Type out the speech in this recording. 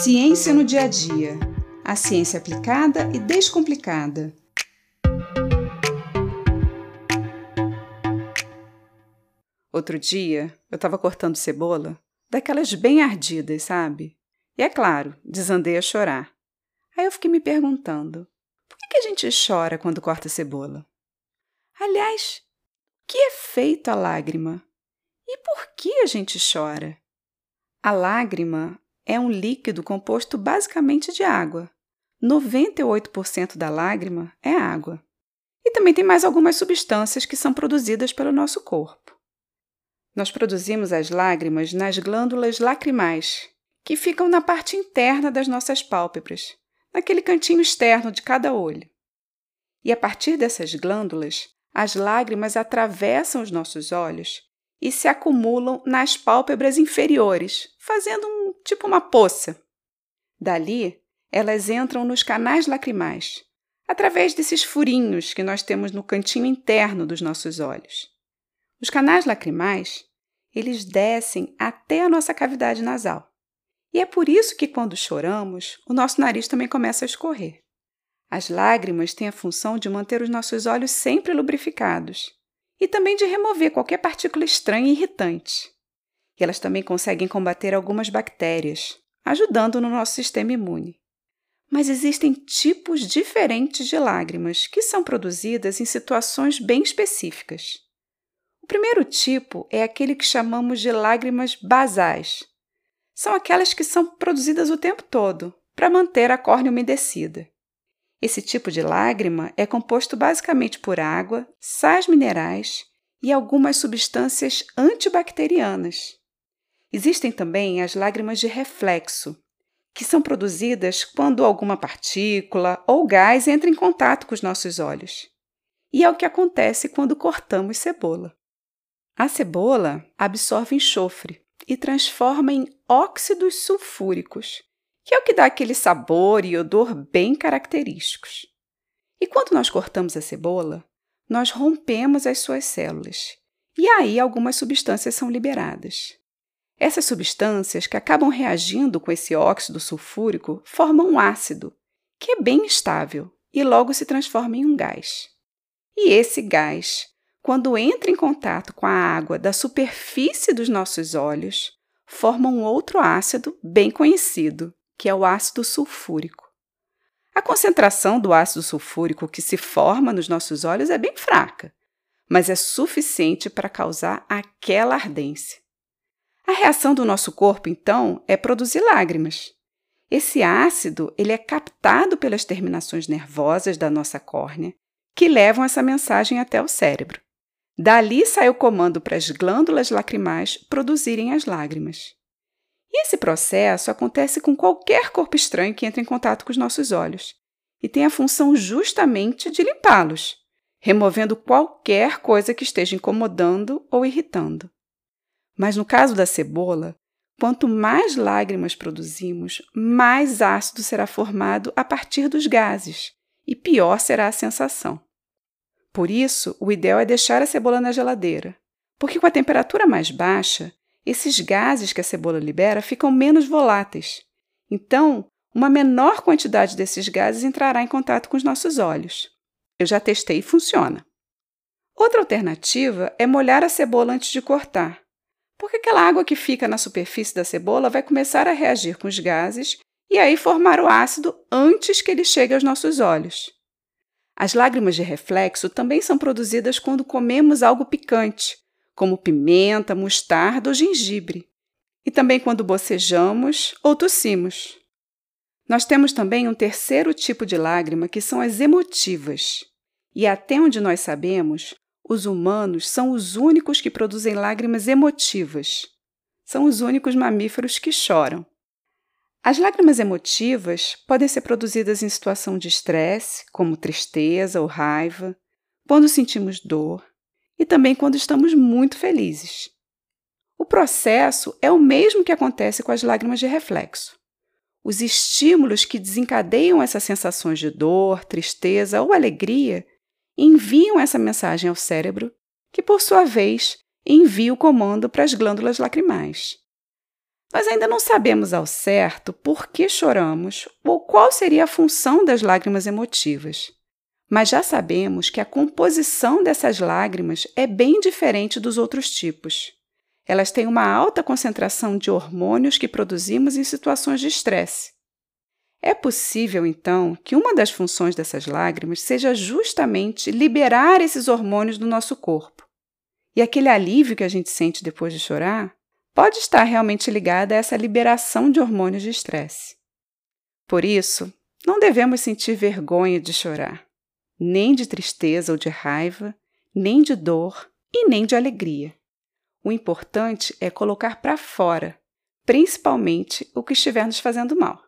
Ciência no dia a dia. A ciência aplicada e descomplicada. Outro dia, eu estava cortando cebola, daquelas bem ardidas, sabe? E é claro, desandei a chorar. Aí eu fiquei me perguntando: por que, a gente chora quando corta cebola? Aliás, que é feito a lágrima? E por que a gente chora? A lágrima é um líquido composto basicamente de água. 98% da lágrima é água. E também tem mais algumas substâncias que são produzidas pelo nosso corpo. Nós produzimos as lágrimas nas glândulas lacrimais, que ficam na parte interna das nossas pálpebras, naquele cantinho externo de cada olho. E a partir dessas glândulas, as lágrimas atravessam os nossos olhos e se acumulam nas pálpebras inferiores, fazendo um tipo uma poça. Dali, elas entram nos canais lacrimais, através desses furinhos que nós temos no cantinho interno dos nossos olhos. Os canais lacrimais, eles descem até a nossa cavidade nasal. E é por isso que quando choramos, o nosso nariz também começa a escorrer. As lágrimas têm a função de manter os nossos olhos sempre lubrificados e também de remover qualquer partícula estranha e irritante. E elas também conseguem combater algumas bactérias, ajudando no nosso sistema imune. Mas existem tipos diferentes de lágrimas que são produzidas em situações bem específicas. O primeiro tipo é aquele que chamamos de lágrimas basais. São aquelas que são produzidas o tempo todo para manter a córnea umedecida. Esse tipo de lágrima é composto basicamente por água, sais minerais e algumas substâncias antibacterianas. Existem também as lágrimas de reflexo, que são produzidas quando alguma partícula ou gás entra em contato com os nossos olhos. E é o que acontece quando cortamos cebola. A cebola absorve enxofre e transforma em óxidos sulfúricos, que é o que dá aquele sabor e odor bem característicos. E quando nós cortamos a cebola, nós rompemos as suas células, e aí algumas substâncias são liberadas. Essas substâncias que acabam reagindo com esse óxido sulfúrico formam um ácido, que é bem estável e logo se transforma em um gás. E esse gás, quando entra em contato com a água da superfície dos nossos olhos, forma um outro ácido bem conhecido, que é o ácido sulfúrico. A concentração do ácido sulfúrico que se forma nos nossos olhos é bem fraca, mas é suficiente para causar aquela ardência. A reação do nosso corpo, então, é produzir lágrimas. Esse ácido ele é captado pelas terminações nervosas da nossa córnea, que levam essa mensagem até o cérebro. Dali sai o comando para as glândulas lacrimais produzirem as lágrimas. E esse processo acontece com qualquer corpo estranho que entre em contato com os nossos olhos e tem a função justamente de limpá-los, removendo qualquer coisa que esteja incomodando ou irritando. Mas no caso da cebola, quanto mais lágrimas produzimos, mais ácido será formado a partir dos gases e pior será a sensação. Por isso, o ideal é deixar a cebola na geladeira, porque com a temperatura mais baixa, esses gases que a cebola libera ficam menos voláteis. Então, uma menor quantidade desses gases entrará em contato com os nossos olhos. Eu já testei e funciona. Outra alternativa é molhar a cebola antes de cortar, porque aquela água que fica na superfície da cebola vai começar a reagir com os gases e aí formar o ácido antes que ele chegue aos nossos olhos. As lágrimas de reflexo também são produzidas quando comemos algo picante, como pimenta, mostarda ou gengibre, e também quando bocejamos ou tossimos. Nós temos também um terceiro tipo de lágrima, que são as emotivas. E até onde nós sabemos, os humanos são os únicos que produzem lágrimas emotivas. São os únicos mamíferos que choram. As lágrimas emotivas podem ser produzidas em situação de estresse, como tristeza ou raiva, quando sentimos dor, e também quando estamos muito felizes. O processo é o mesmo que acontece com as lágrimas de reflexo. Os estímulos que desencadeiam essas sensações de dor, tristeza ou alegria enviam essa mensagem ao cérebro, que, por sua vez, envia o comando para as glândulas lacrimais. Nós ainda não sabemos ao certo por que choramos ou qual seria a função das lágrimas emotivas. Mas já sabemos que a composição dessas lágrimas é bem diferente dos outros tipos. Elas têm uma alta concentração de hormônios que produzimos em situações de estresse. É possível, então, que uma das funções dessas lágrimas seja justamente liberar esses hormônios do nosso corpo. E aquele alívio que a gente sente depois de chorar pode estar realmente ligado a essa liberação de hormônios de estresse. Por isso, não devemos sentir vergonha de chorar, nem de tristeza ou de raiva, nem de dor e nem de alegria. O importante é colocar para fora, principalmente o que estiver nos fazendo mal.